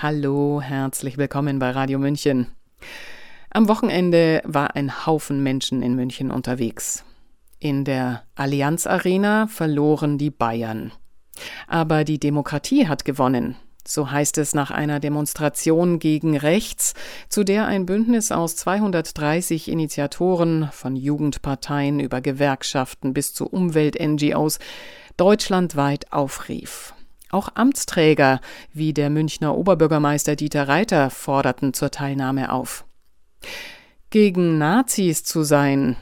Hallo, herzlich willkommen bei Radio München. Am Wochenende war ein Haufen Menschen in München unterwegs. In der Allianz Arena verloren die Bayern. Aber die Demokratie hat gewonnen. So heißt es nach einer Demonstration gegen rechts, zu der ein Bündnis aus 230 Initiatoren von Jugendparteien über Gewerkschaften bis zu Umwelt-NGOs deutschlandweit aufrief. Auch Amtsträger wie der Münchner Oberbürgermeister Dieter Reiter forderten zur Teilnahme auf. Gegen Nazis zu sein,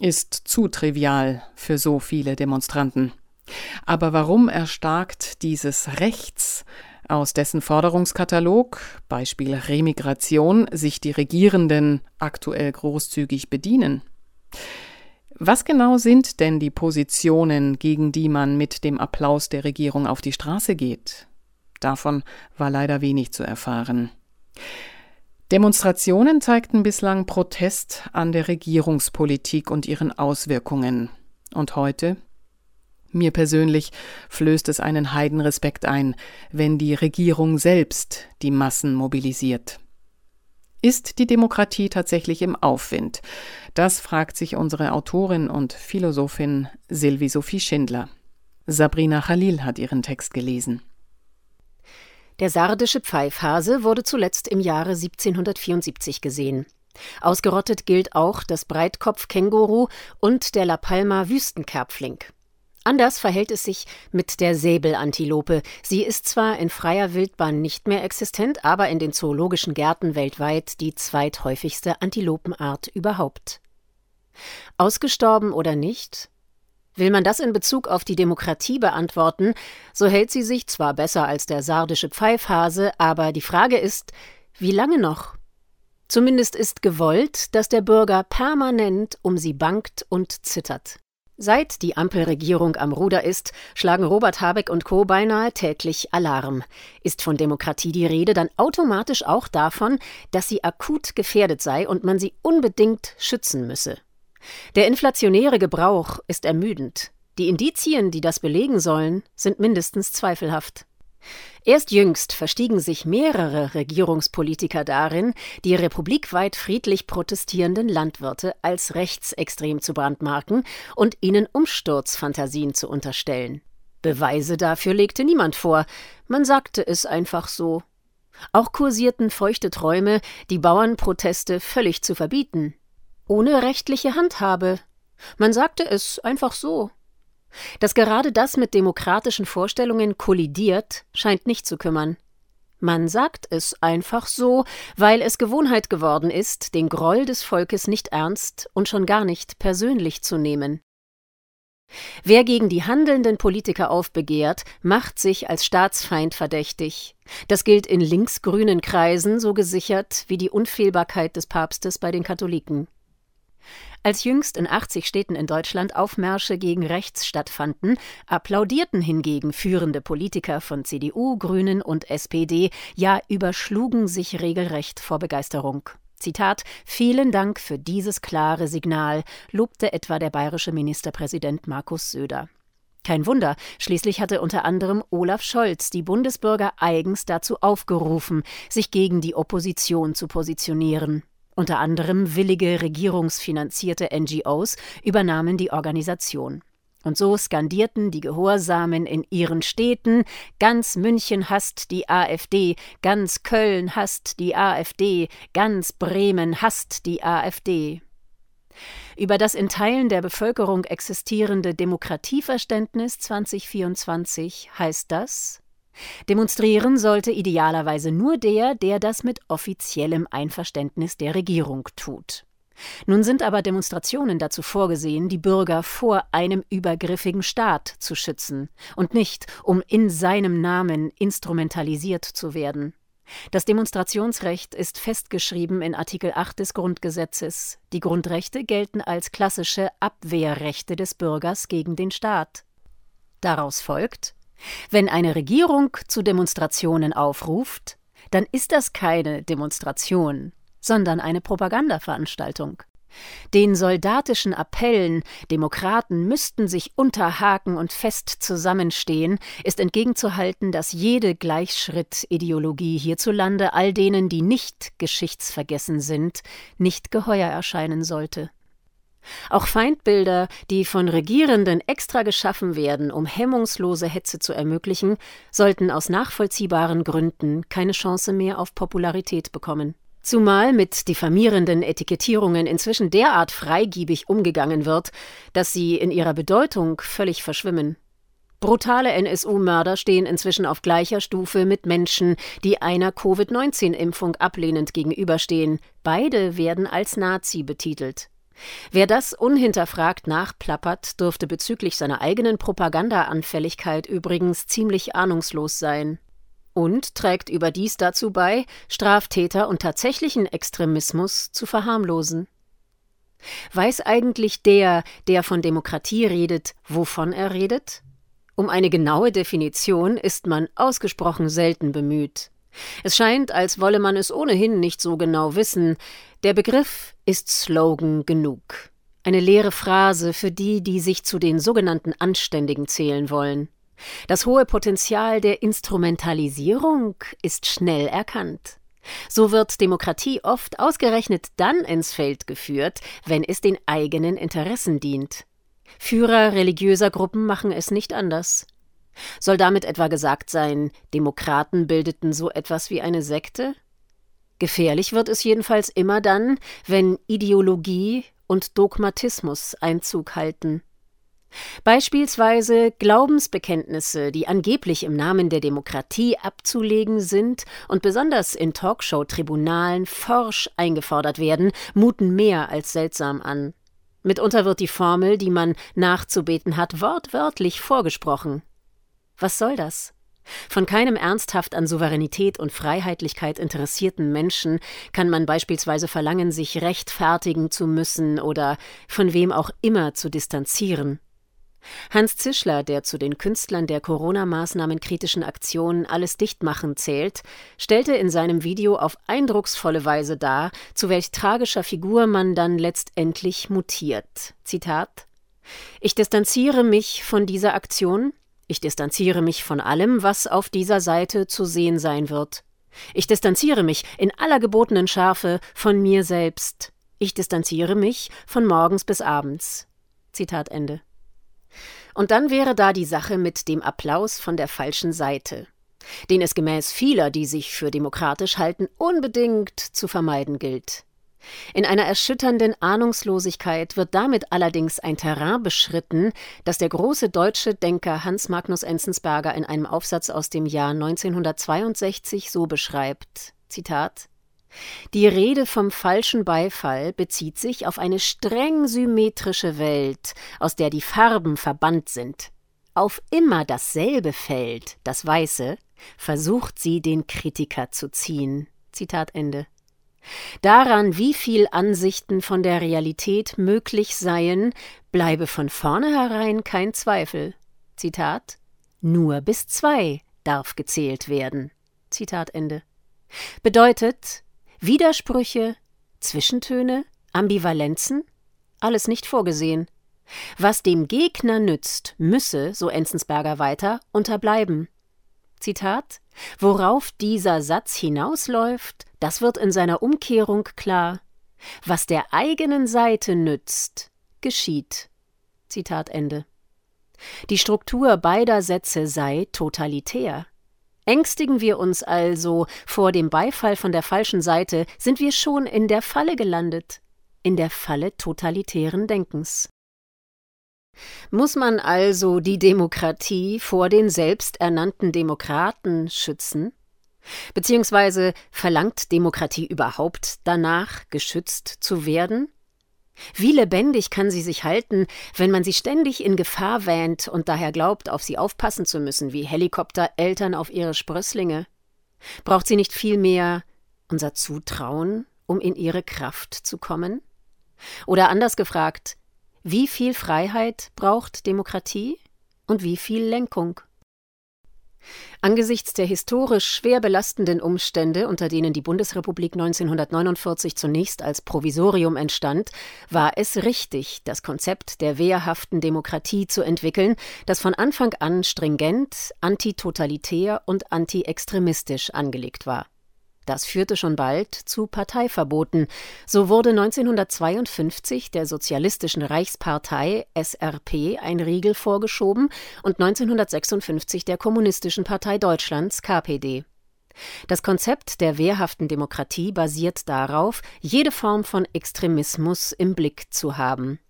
ist zu trivial für so viele Demonstranten. Aber warum erstarkt dieses Rechts, aus dessen Forderungskatalog, Beispiel Remigration, sich die Regierenden aktuell großzügig bedienen? Was genau sind denn die Positionen, gegen die man mit dem Applaus der Regierung auf die Straße geht? Davon war leider wenig zu erfahren. Demonstrationen zeigten bislang Protest an der Regierungspolitik und ihren Auswirkungen. Und heute? Mir persönlich flößt es einen Heidenrespekt ein, wenn die Regierung selbst die Massen mobilisiert. Ist die Demokratie tatsächlich im Aufwind? Das fragt sich unsere Autorin und Philosophin Sylvie Sophie Schindler. Sabrina Khalil hat ihren Text gelesen. Der sardische Pfeifhase wurde zuletzt im Jahre 1774 gesehen. Ausgerottet gilt auch das Breitkopfkänguru und der La Palma Wüstenkerbfling. Anders verhält es sich mit der Säbelantilope. Sie ist zwar in freier Wildbahn nicht mehr existent, aber in den zoologischen Gärten weltweit die zweithäufigste Antilopenart überhaupt. Ausgestorben oder nicht? Will man das in Bezug auf die Demokratie beantworten, so hält sie sich zwar besser als der sardische Pfeifhase, aber die Frage ist, wie lange noch? Zumindest ist gewollt, dass der Bürger permanent um sie bangt und zittert. Seit die Ampelregierung am Ruder ist, schlagen Robert Habeck und Co. beinahe täglich Alarm. Ist von Demokratie die Rede, dann automatisch auch davon, dass sie akut gefährdet sei und man sie unbedingt schützen müsse. Der inflationäre Gebrauch ist ermüdend. Die Indizien, die das belegen sollen, sind mindestens zweifelhaft. Erst jüngst verstiegen sich mehrere Regierungspolitiker darin, die republikweit friedlich protestierenden Landwirte als rechtsextrem zu brandmarken und ihnen Umsturzfantasien zu unterstellen. Beweise dafür legte niemand vor, man sagte es einfach so. Auch kursierten feuchte Träume, die Bauernproteste völlig zu verbieten. Ohne rechtliche Handhabe. Man sagte es einfach so. Dass gerade das mit demokratischen Vorstellungen kollidiert, scheint nicht zu kümmern. Man sagt es einfach so, weil es Gewohnheit geworden ist, den Groll des Volkes nicht ernst und schon gar nicht persönlich zu nehmen. Wer gegen die handelnden Politiker aufbegehrt, macht sich als Staatsfeind verdächtig. Das gilt in linksgrünen Kreisen so gesichert wie die Unfehlbarkeit des Papstes bei den Katholiken. Als jüngst in 80 Städten in Deutschland Aufmärsche gegen rechts stattfanden, applaudierten hingegen führende Politiker von CDU, Grünen und SPD, ja überschlugen sich regelrecht vor Begeisterung. Zitat Vielen Dank für dieses klare Signal, lobte etwa der bayerische Ministerpräsident Markus Söder. Kein Wunder, schließlich hatte unter anderem Olaf Scholz die Bundesbürger eigens dazu aufgerufen, sich gegen die Opposition zu positionieren. Unter anderem willige regierungsfinanzierte NGOs übernahmen die Organisation. Und so skandierten die Gehorsamen in ihren Städten Ganz München hasst die AfD, ganz Köln hasst die AfD, ganz Bremen hasst die AfD. Über das in Teilen der Bevölkerung existierende Demokratieverständnis 2024 heißt das Demonstrieren sollte idealerweise nur der, der das mit offiziellem Einverständnis der Regierung tut. Nun sind aber Demonstrationen dazu vorgesehen, die Bürger vor einem übergriffigen Staat zu schützen und nicht, um in seinem Namen instrumentalisiert zu werden. Das Demonstrationsrecht ist festgeschrieben in Artikel 8 des Grundgesetzes. Die Grundrechte gelten als klassische Abwehrrechte des Bürgers gegen den Staat. Daraus folgt, wenn eine Regierung zu Demonstrationen aufruft, dann ist das keine Demonstration, sondern eine Propagandaveranstaltung. Den soldatischen Appellen, Demokraten müssten sich unterhaken und fest zusammenstehen, ist entgegenzuhalten, dass jede Gleichschritt-Ideologie hierzulande all denen, die nicht geschichtsvergessen sind, nicht geheuer erscheinen sollte. Auch Feindbilder, die von Regierenden extra geschaffen werden, um hemmungslose Hetze zu ermöglichen, sollten aus nachvollziehbaren Gründen keine Chance mehr auf Popularität bekommen. Zumal mit diffamierenden Etikettierungen inzwischen derart freigiebig umgegangen wird, dass sie in ihrer Bedeutung völlig verschwimmen. Brutale NSU-Mörder stehen inzwischen auf gleicher Stufe mit Menschen, die einer Covid-19-Impfung ablehnend gegenüberstehen. Beide werden als Nazi betitelt. Wer das unhinterfragt nachplappert, dürfte bezüglich seiner eigenen Propagandaanfälligkeit übrigens ziemlich ahnungslos sein und trägt überdies dazu bei, Straftäter und tatsächlichen Extremismus zu verharmlosen. Weiß eigentlich der, der von Demokratie redet, wovon er redet? Um eine genaue Definition ist man ausgesprochen selten bemüht. Es scheint, als wolle man es ohnehin nicht so genau wissen. Der Begriff ist Slogan genug. Eine leere Phrase für die, die sich zu den sogenannten Anständigen zählen wollen. Das hohe Potenzial der Instrumentalisierung ist schnell erkannt. So wird Demokratie oft ausgerechnet dann ins Feld geführt, wenn es den eigenen Interessen dient. Führer religiöser Gruppen machen es nicht anders. Soll damit etwa gesagt sein, Demokraten bildeten so etwas wie eine Sekte? Gefährlich wird es jedenfalls immer dann, wenn Ideologie und Dogmatismus Einzug halten. Beispielsweise Glaubensbekenntnisse, die angeblich im Namen der Demokratie abzulegen sind und besonders in Talkshow-Tribunalen forsch eingefordert werden, muten mehr als seltsam an. Mitunter wird die Formel, die man nachzubeten hat, wortwörtlich vorgesprochen. Was soll das? Von keinem ernsthaft an Souveränität und Freiheitlichkeit interessierten Menschen kann man beispielsweise verlangen, sich rechtfertigen zu müssen oder von wem auch immer zu distanzieren. Hans Zischler, der zu den Künstlern der Corona-Maßnahmen kritischen Aktion Alles dichtmachen zählt, stellte in seinem Video auf eindrucksvolle Weise dar, zu welch tragischer Figur man dann letztendlich mutiert. Zitat Ich distanziere mich von dieser Aktion, ich distanziere mich von allem, was auf dieser Seite zu sehen sein wird. Ich distanziere mich in aller gebotenen Schärfe von mir selbst. Ich distanziere mich von morgens bis abends. Zitat Ende. Und dann wäre da die Sache mit dem Applaus von der falschen Seite, den es gemäß vieler, die sich für demokratisch halten, unbedingt zu vermeiden gilt. In einer erschütternden Ahnungslosigkeit wird damit allerdings ein Terrain beschritten, das der große deutsche Denker Hans Magnus Enzensberger in einem Aufsatz aus dem Jahr 1962 so beschreibt: Zitat die Rede vom falschen Beifall bezieht sich auf eine streng symmetrische Welt, aus der die Farben verbannt sind. Auf immer dasselbe Feld, das Weiße, versucht sie den Kritiker zu ziehen. Zitat Ende. Daran, wie viel Ansichten von der Realität möglich seien, bleibe von vornherein kein Zweifel. Zitat Nur bis zwei darf gezählt werden. Zitat Ende. Bedeutet, Widersprüche, Zwischentöne, Ambivalenzen? Alles nicht vorgesehen. Was dem Gegner nützt, müsse, so Enzensberger weiter, unterbleiben. Zitat Worauf dieser Satz hinausläuft, das wird in seiner Umkehrung klar. Was der eigenen Seite nützt, geschieht. Zitat Ende. Die Struktur beider Sätze sei totalitär. Ängstigen wir uns also vor dem Beifall von der falschen Seite, sind wir schon in der Falle gelandet, in der Falle totalitären Denkens. Muss man also die Demokratie vor den selbsternannten Demokraten schützen? Beziehungsweise verlangt Demokratie überhaupt danach, geschützt zu werden? Wie lebendig kann sie sich halten, wenn man sie ständig in Gefahr wähnt und daher glaubt, auf sie aufpassen zu müssen, wie Helikoptereltern auf ihre Sprösslinge? Braucht sie nicht vielmehr unser Zutrauen, um in ihre Kraft zu kommen? Oder anders gefragt, wie viel Freiheit braucht Demokratie und wie viel Lenkung? Angesichts der historisch schwer belastenden Umstände, unter denen die Bundesrepublik 1949 zunächst als Provisorium entstand, war es richtig, das Konzept der wehrhaften Demokratie zu entwickeln, das von Anfang an stringent, antitotalitär und antiextremistisch angelegt war. Das führte schon bald zu Parteiverboten. So wurde 1952 der Sozialistischen Reichspartei SRP ein Riegel vorgeschoben und 1956 der Kommunistischen Partei Deutschlands KPD. Das Konzept der wehrhaften Demokratie basiert darauf, jede Form von Extremismus im Blick zu haben.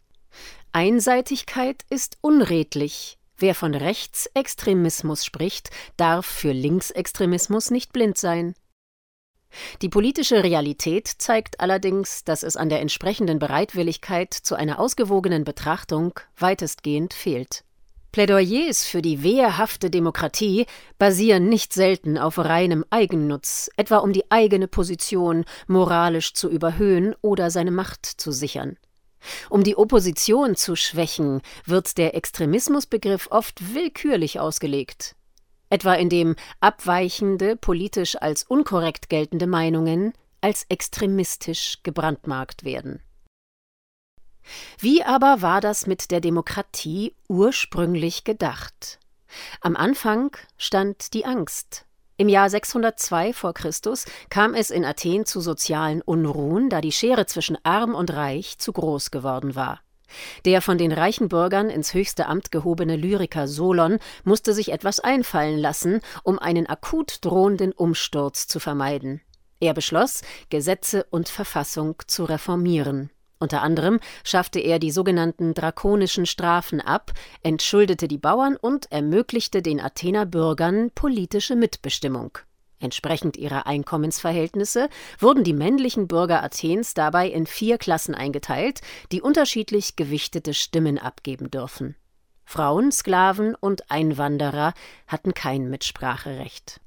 Einseitigkeit ist unredlich. Wer von Rechtsextremismus spricht, darf für Linksextremismus nicht blind sein. Die politische Realität zeigt allerdings, dass es an der entsprechenden Bereitwilligkeit zu einer ausgewogenen Betrachtung weitestgehend fehlt. Plädoyers für die wehrhafte Demokratie basieren nicht selten auf reinem Eigennutz, etwa um die eigene Position moralisch zu überhöhen oder seine Macht zu sichern. Um die Opposition zu schwächen, wird der Extremismusbegriff oft willkürlich ausgelegt etwa indem abweichende, politisch als unkorrekt geltende Meinungen als extremistisch gebrandmarkt werden. Wie aber war das mit der Demokratie ursprünglich gedacht? Am Anfang stand die Angst. Im Jahr 602 vor Christus kam es in Athen zu sozialen Unruhen, da die Schere zwischen arm und reich zu groß geworden war. Der von den reichen Bürgern ins höchste Amt gehobene Lyriker Solon musste sich etwas einfallen lassen, um einen akut drohenden Umsturz zu vermeiden. Er beschloss, Gesetze und Verfassung zu reformieren. Unter anderem schaffte er die sogenannten drakonischen Strafen ab, entschuldete die Bauern und ermöglichte den Athener Bürgern politische Mitbestimmung. Entsprechend ihrer Einkommensverhältnisse wurden die männlichen Bürger Athens dabei in vier Klassen eingeteilt, die unterschiedlich gewichtete Stimmen abgeben dürfen. Frauen, Sklaven und Einwanderer hatten kein Mitspracherecht.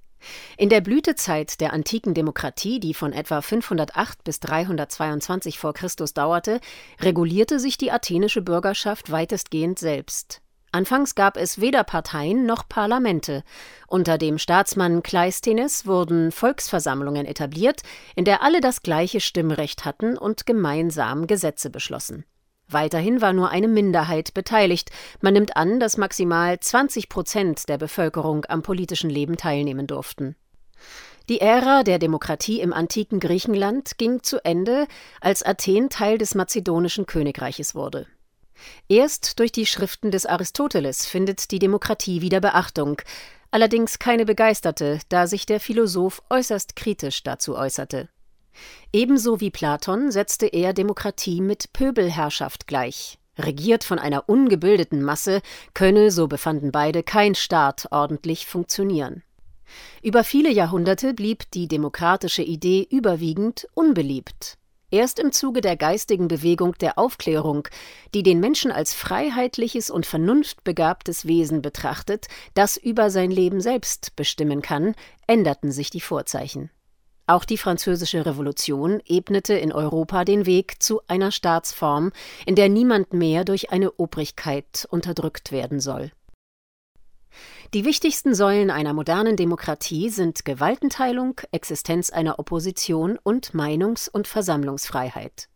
In der Blütezeit der antiken Demokratie, die von etwa 508 bis 322 vor Christus dauerte, regulierte sich die athenische Bürgerschaft weitestgehend selbst. Anfangs gab es weder Parteien noch Parlamente. Unter dem Staatsmann Kleisthenes wurden Volksversammlungen etabliert, in der alle das gleiche Stimmrecht hatten und gemeinsam Gesetze beschlossen. Weiterhin war nur eine Minderheit beteiligt. Man nimmt an, dass maximal 20 Prozent der Bevölkerung am politischen Leben teilnehmen durften. Die Ära der Demokratie im antiken Griechenland ging zu Ende, als Athen Teil des mazedonischen Königreiches wurde. Erst durch die Schriften des Aristoteles findet die Demokratie wieder Beachtung, allerdings keine begeisterte, da sich der Philosoph äußerst kritisch dazu äußerte. Ebenso wie Platon setzte er Demokratie mit Pöbelherrschaft gleich. Regiert von einer ungebildeten Masse könne, so befanden beide, kein Staat ordentlich funktionieren. Über viele Jahrhunderte blieb die demokratische Idee überwiegend unbeliebt. Erst im Zuge der geistigen Bewegung der Aufklärung, die den Menschen als freiheitliches und vernunftbegabtes Wesen betrachtet, das über sein Leben selbst bestimmen kann, änderten sich die Vorzeichen. Auch die Französische Revolution ebnete in Europa den Weg zu einer Staatsform, in der niemand mehr durch eine Obrigkeit unterdrückt werden soll. Die wichtigsten Säulen einer modernen Demokratie sind Gewaltenteilung, Existenz einer Opposition und Meinungs- und Versammlungsfreiheit.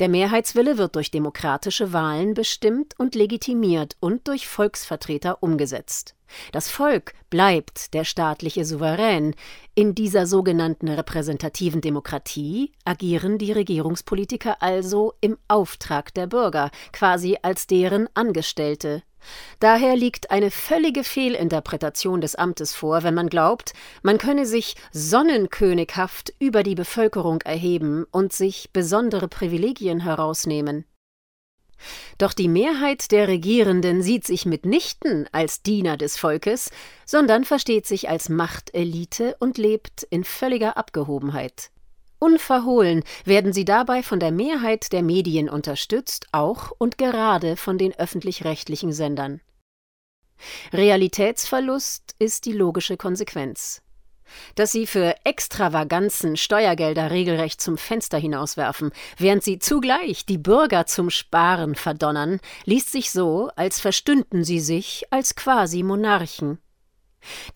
Der Mehrheitswille wird durch demokratische Wahlen bestimmt und legitimiert und durch Volksvertreter umgesetzt. Das Volk bleibt der staatliche Souverän. In dieser sogenannten repräsentativen Demokratie agieren die Regierungspolitiker also im Auftrag der Bürger, quasi als deren Angestellte, Daher liegt eine völlige Fehlinterpretation des Amtes vor, wenn man glaubt, man könne sich sonnenkönighaft über die Bevölkerung erheben und sich besondere Privilegien herausnehmen. Doch die Mehrheit der Regierenden sieht sich mitnichten als Diener des Volkes, sondern versteht sich als Machtelite und lebt in völliger Abgehobenheit. Unverhohlen werden sie dabei von der Mehrheit der Medien unterstützt, auch und gerade von den öffentlich-rechtlichen Sendern. Realitätsverlust ist die logische Konsequenz. Dass sie für Extravaganzen Steuergelder regelrecht zum Fenster hinauswerfen, während sie zugleich die Bürger zum Sparen verdonnern, liest sich so, als verstünden sie sich als quasi Monarchen.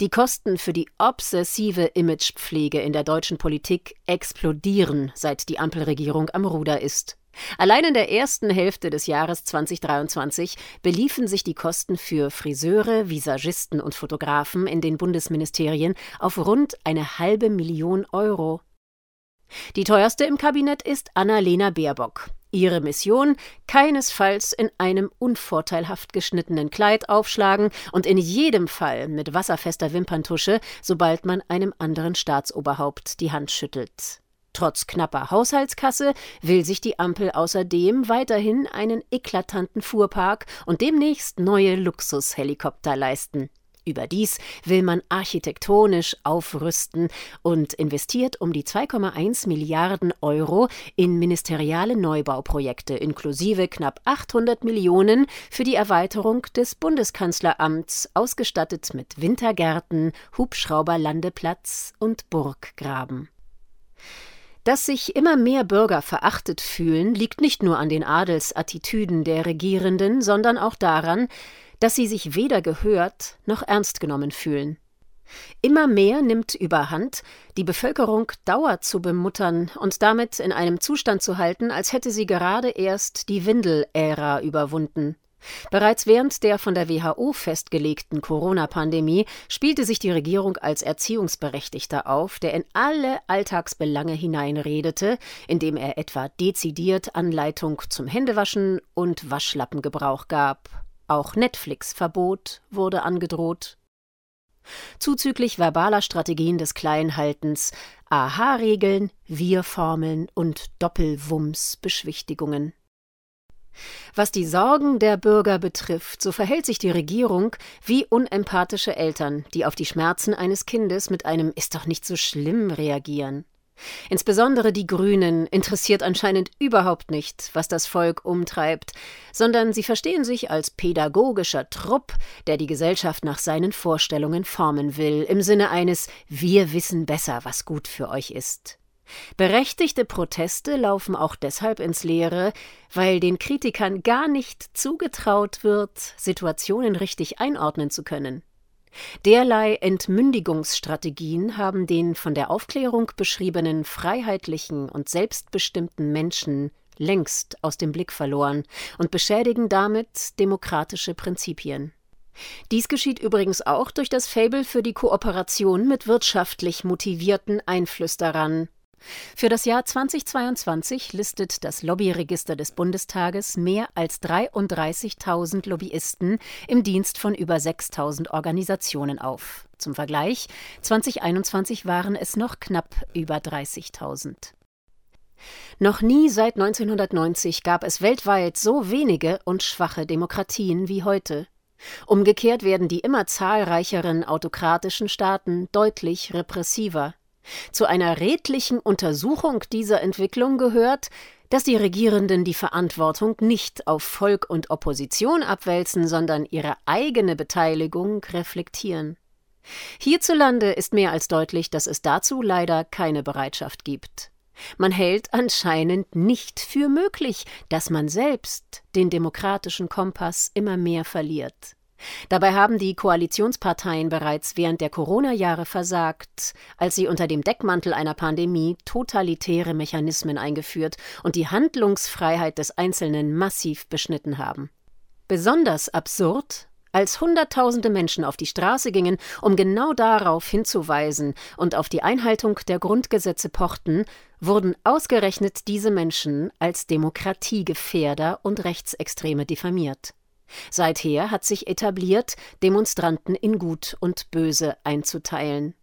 Die Kosten für die obsessive Imagepflege in der deutschen Politik explodieren, seit die Ampelregierung am Ruder ist. Allein in der ersten Hälfte des Jahres 2023 beliefen sich die Kosten für Friseure, Visagisten und Fotografen in den Bundesministerien auf rund eine halbe Million Euro. Die teuerste im Kabinett ist Annalena Baerbock. Ihre Mission keinesfalls in einem unvorteilhaft geschnittenen Kleid aufschlagen und in jedem Fall mit wasserfester Wimperntusche, sobald man einem anderen Staatsoberhaupt die Hand schüttelt. Trotz knapper Haushaltskasse will sich die Ampel außerdem weiterhin einen eklatanten Fuhrpark und demnächst neue Luxushelikopter leisten. Überdies will man architektonisch aufrüsten und investiert um die 2,1 Milliarden Euro in ministeriale Neubauprojekte inklusive knapp 800 Millionen für die Erweiterung des Bundeskanzleramts, ausgestattet mit Wintergärten, Hubschrauberlandeplatz und Burggraben. Dass sich immer mehr Bürger verachtet fühlen, liegt nicht nur an den Adelsattitüden der Regierenden, sondern auch daran, dass sie sich weder gehört noch ernst genommen fühlen. Immer mehr nimmt überhand, die Bevölkerung Dauer zu bemuttern und damit in einem Zustand zu halten, als hätte sie gerade erst die Windelära überwunden. Bereits während der von der WHO festgelegten Corona-Pandemie spielte sich die Regierung als Erziehungsberechtigter auf, der in alle Alltagsbelange hineinredete, indem er etwa dezidiert Anleitung zum Händewaschen und Waschlappengebrauch gab. Auch Netflix-Verbot wurde angedroht. Zuzüglich verbaler Strategien des Kleinhaltens, Aha-Regeln, Wir-Formeln und Doppelwumms-Beschwichtigungen. Was die Sorgen der Bürger betrifft, so verhält sich die Regierung wie unempathische Eltern, die auf die Schmerzen eines Kindes mit einem Ist doch nicht so schlimm reagieren. Insbesondere die Grünen interessiert anscheinend überhaupt nicht, was das Volk umtreibt, sondern sie verstehen sich als pädagogischer Trupp, der die Gesellschaft nach seinen Vorstellungen formen will, im Sinne eines Wir wissen besser, was gut für euch ist. Berechtigte Proteste laufen auch deshalb ins Leere, weil den Kritikern gar nicht zugetraut wird, Situationen richtig einordnen zu können. Derlei Entmündigungsstrategien haben den von der Aufklärung beschriebenen freiheitlichen und selbstbestimmten Menschen längst aus dem Blick verloren und beschädigen damit demokratische Prinzipien. Dies geschieht übrigens auch durch das Fabel für die Kooperation mit wirtschaftlich motivierten Einflüsterern, für das Jahr 2022 listet das Lobbyregister des Bundestages mehr als 33.000 Lobbyisten im Dienst von über 6.000 Organisationen auf. Zum Vergleich, 2021 waren es noch knapp über 30.000. Noch nie seit 1990 gab es weltweit so wenige und schwache Demokratien wie heute. Umgekehrt werden die immer zahlreicheren autokratischen Staaten deutlich repressiver. Zu einer redlichen Untersuchung dieser Entwicklung gehört, dass die Regierenden die Verantwortung nicht auf Volk und Opposition abwälzen, sondern ihre eigene Beteiligung reflektieren. Hierzulande ist mehr als deutlich, dass es dazu leider keine Bereitschaft gibt. Man hält anscheinend nicht für möglich, dass man selbst den demokratischen Kompass immer mehr verliert. Dabei haben die Koalitionsparteien bereits während der Corona-Jahre versagt, als sie unter dem Deckmantel einer Pandemie totalitäre Mechanismen eingeführt und die Handlungsfreiheit des Einzelnen massiv beschnitten haben. Besonders absurd, als Hunderttausende Menschen auf die Straße gingen, um genau darauf hinzuweisen und auf die Einhaltung der Grundgesetze pochten, wurden ausgerechnet diese Menschen als Demokratiegefährder und Rechtsextreme diffamiert. Seither hat sich etabliert, Demonstranten in Gut und Böse einzuteilen.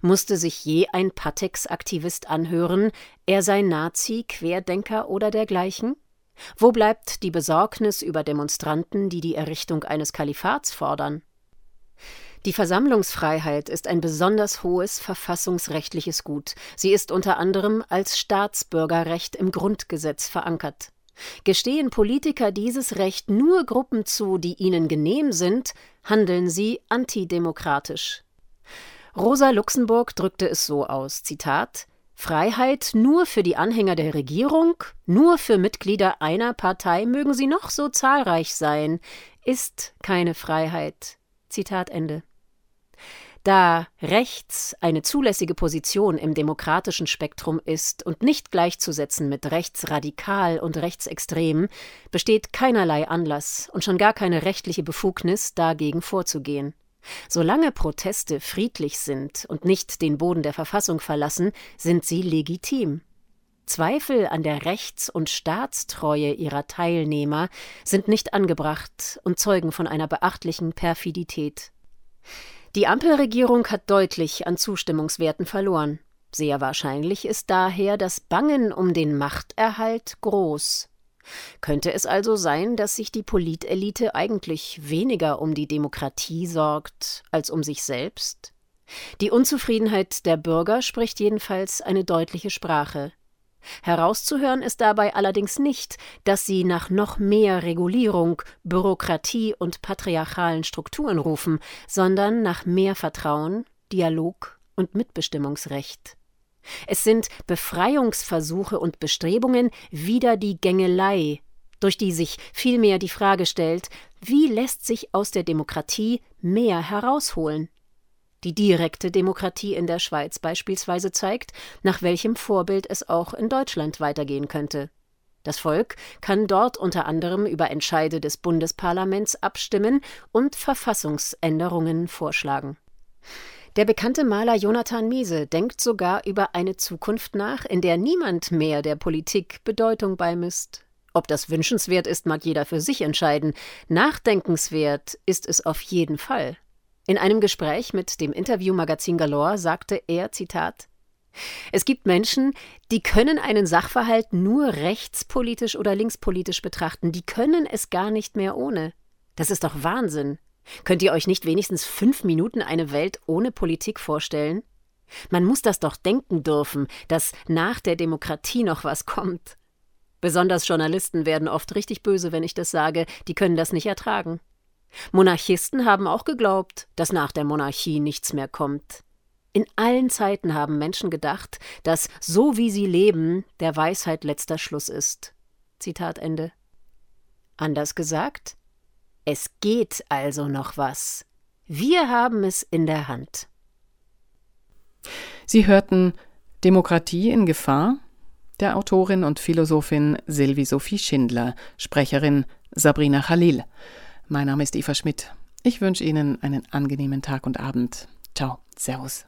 Musste sich je ein Patex-Aktivist anhören, er sei Nazi, Querdenker oder dergleichen? Wo bleibt die Besorgnis über Demonstranten, die die Errichtung eines Kalifats fordern? Die Versammlungsfreiheit ist ein besonders hohes verfassungsrechtliches Gut. Sie ist unter anderem als Staatsbürgerrecht im Grundgesetz verankert. Gestehen Politiker dieses Recht nur Gruppen zu, die ihnen genehm sind, handeln sie antidemokratisch. Rosa Luxemburg drückte es so aus: Zitat Freiheit nur für die Anhänger der Regierung, nur für Mitglieder einer Partei, mögen sie noch so zahlreich sein, ist keine Freiheit. Zitat Ende. Da rechts eine zulässige Position im demokratischen Spektrum ist und nicht gleichzusetzen mit rechtsradikal und rechtsextrem, besteht keinerlei Anlass und schon gar keine rechtliche Befugnis, dagegen vorzugehen. Solange Proteste friedlich sind und nicht den Boden der Verfassung verlassen, sind sie legitim. Zweifel an der Rechts- und Staatstreue ihrer Teilnehmer sind nicht angebracht und zeugen von einer beachtlichen Perfidität. Die Ampelregierung hat deutlich an Zustimmungswerten verloren. Sehr wahrscheinlich ist daher das Bangen um den Machterhalt groß. Könnte es also sein, dass sich die Politelite eigentlich weniger um die Demokratie sorgt als um sich selbst? Die Unzufriedenheit der Bürger spricht jedenfalls eine deutliche Sprache. Herauszuhören ist dabei allerdings nicht, dass sie nach noch mehr Regulierung, Bürokratie und patriarchalen Strukturen rufen, sondern nach mehr Vertrauen, Dialog und Mitbestimmungsrecht. Es sind Befreiungsversuche und Bestrebungen wider die Gängelei, durch die sich vielmehr die Frage stellt, wie lässt sich aus der Demokratie mehr herausholen? Die direkte Demokratie in der Schweiz beispielsweise zeigt, nach welchem Vorbild es auch in Deutschland weitergehen könnte. Das Volk kann dort unter anderem über Entscheide des Bundesparlaments abstimmen und Verfassungsänderungen vorschlagen. Der bekannte Maler Jonathan Miese denkt sogar über eine Zukunft nach, in der niemand mehr der Politik Bedeutung beimisst. Ob das wünschenswert ist, mag jeder für sich entscheiden. Nachdenkenswert ist es auf jeden Fall. In einem Gespräch mit dem Interviewmagazin Galore sagte er, Zitat, es gibt Menschen, die können einen Sachverhalt nur rechtspolitisch oder linkspolitisch betrachten, die können es gar nicht mehr ohne. Das ist doch Wahnsinn. Könnt ihr euch nicht wenigstens fünf Minuten eine Welt ohne Politik vorstellen? Man muss das doch denken dürfen, dass nach der Demokratie noch was kommt. Besonders Journalisten werden oft richtig böse, wenn ich das sage, die können das nicht ertragen. Monarchisten haben auch geglaubt, dass nach der Monarchie nichts mehr kommt. In allen Zeiten haben Menschen gedacht, dass so wie sie leben, der Weisheit letzter Schluss ist. Zitat Ende. Anders gesagt, es geht also noch was. Wir haben es in der Hand. Sie hörten Demokratie in Gefahr der Autorin und Philosophin Sylvie Sophie Schindler, Sprecherin Sabrina Khalil. Mein Name ist Eva Schmidt. Ich wünsche Ihnen einen angenehmen Tag und Abend. Ciao, Servus.